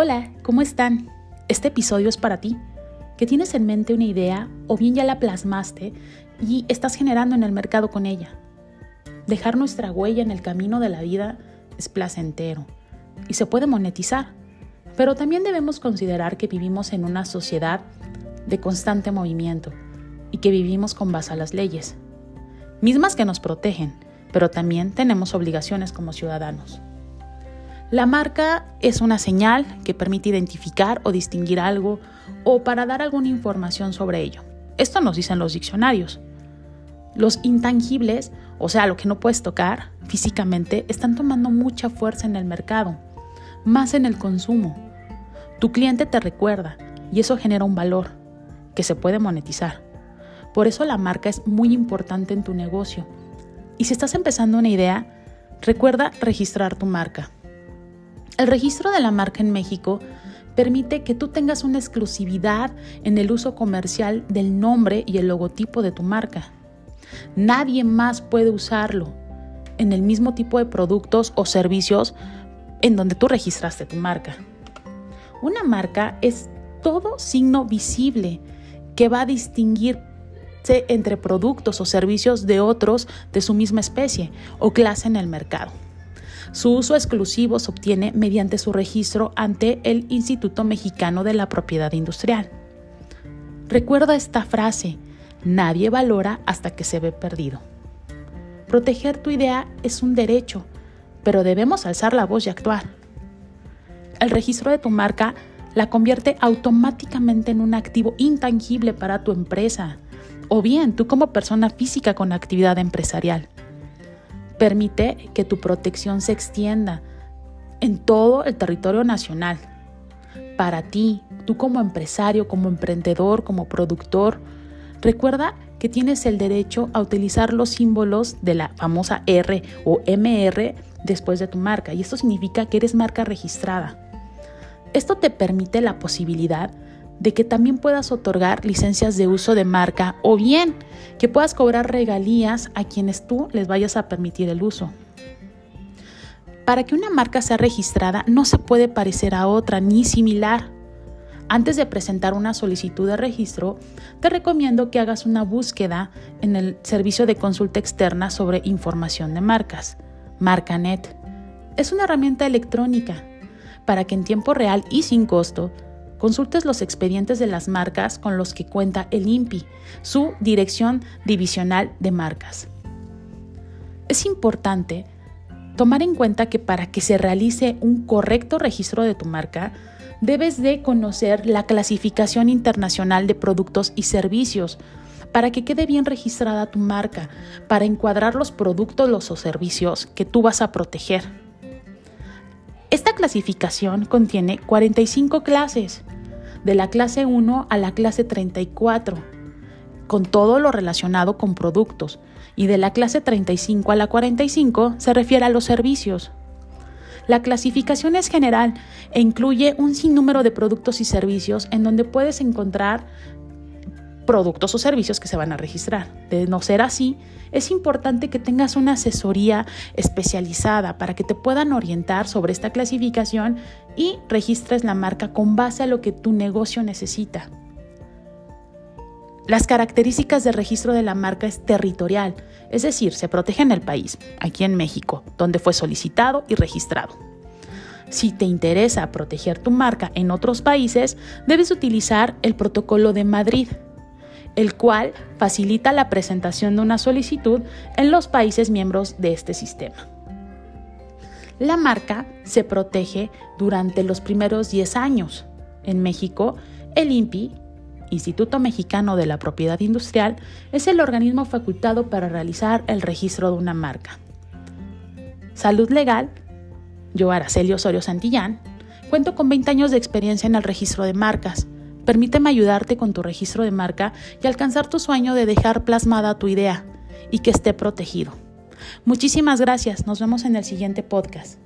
Hola, ¿cómo están? Este episodio es para ti, que tienes en mente una idea o bien ya la plasmaste y estás generando en el mercado con ella. Dejar nuestra huella en el camino de la vida es placentero y se puede monetizar, pero también debemos considerar que vivimos en una sociedad de constante movimiento y que vivimos con base a las leyes, mismas que nos protegen, pero también tenemos obligaciones como ciudadanos. La marca es una señal que permite identificar o distinguir algo o para dar alguna información sobre ello. Esto nos dicen los diccionarios. Los intangibles, o sea, lo que no puedes tocar físicamente, están tomando mucha fuerza en el mercado, más en el consumo. Tu cliente te recuerda y eso genera un valor que se puede monetizar. Por eso la marca es muy importante en tu negocio. Y si estás empezando una idea, recuerda registrar tu marca. El registro de la marca en México permite que tú tengas una exclusividad en el uso comercial del nombre y el logotipo de tu marca. Nadie más puede usarlo en el mismo tipo de productos o servicios en donde tú registraste tu marca. Una marca es todo signo visible que va a distinguirse entre productos o servicios de otros de su misma especie o clase en el mercado. Su uso exclusivo se obtiene mediante su registro ante el Instituto Mexicano de la Propiedad Industrial. Recuerda esta frase, nadie valora hasta que se ve perdido. Proteger tu idea es un derecho, pero debemos alzar la voz y actuar. El registro de tu marca la convierte automáticamente en un activo intangible para tu empresa, o bien tú como persona física con actividad empresarial. Permite que tu protección se extienda en todo el territorio nacional. Para ti, tú como empresario, como emprendedor, como productor, recuerda que tienes el derecho a utilizar los símbolos de la famosa R o MR después de tu marca y esto significa que eres marca registrada. Esto te permite la posibilidad de que también puedas otorgar licencias de uso de marca o bien que puedas cobrar regalías a quienes tú les vayas a permitir el uso. Para que una marca sea registrada no se puede parecer a otra ni similar. Antes de presentar una solicitud de registro, te recomiendo que hagas una búsqueda en el servicio de consulta externa sobre información de marcas, MarcaNet. Es una herramienta electrónica para que en tiempo real y sin costo consultes los expedientes de las marcas con los que cuenta el INPI, su Dirección Divisional de Marcas. Es importante tomar en cuenta que para que se realice un correcto registro de tu marca, debes de conocer la clasificación internacional de productos y servicios para que quede bien registrada tu marca, para encuadrar los productos o servicios que tú vas a proteger. Esta clasificación contiene 45 clases, de la clase 1 a la clase 34, con todo lo relacionado con productos, y de la clase 35 a la 45 se refiere a los servicios. La clasificación es general e incluye un sinnúmero de productos y servicios en donde puedes encontrar productos o servicios que se van a registrar. De no ser así, es importante que tengas una asesoría especializada para que te puedan orientar sobre esta clasificación y registres la marca con base a lo que tu negocio necesita. Las características de registro de la marca es territorial, es decir, se protege en el país, aquí en México, donde fue solicitado y registrado. Si te interesa proteger tu marca en otros países, debes utilizar el protocolo de Madrid, el cual facilita la presentación de una solicitud en los países miembros de este sistema. La marca se protege durante los primeros 10 años. En México, el INPI, Instituto Mexicano de la Propiedad Industrial, es el organismo facultado para realizar el registro de una marca. Salud Legal, yo Araceli Osorio Santillán, cuento con 20 años de experiencia en el registro de marcas Permíteme ayudarte con tu registro de marca y alcanzar tu sueño de dejar plasmada tu idea y que esté protegido. Muchísimas gracias, nos vemos en el siguiente podcast.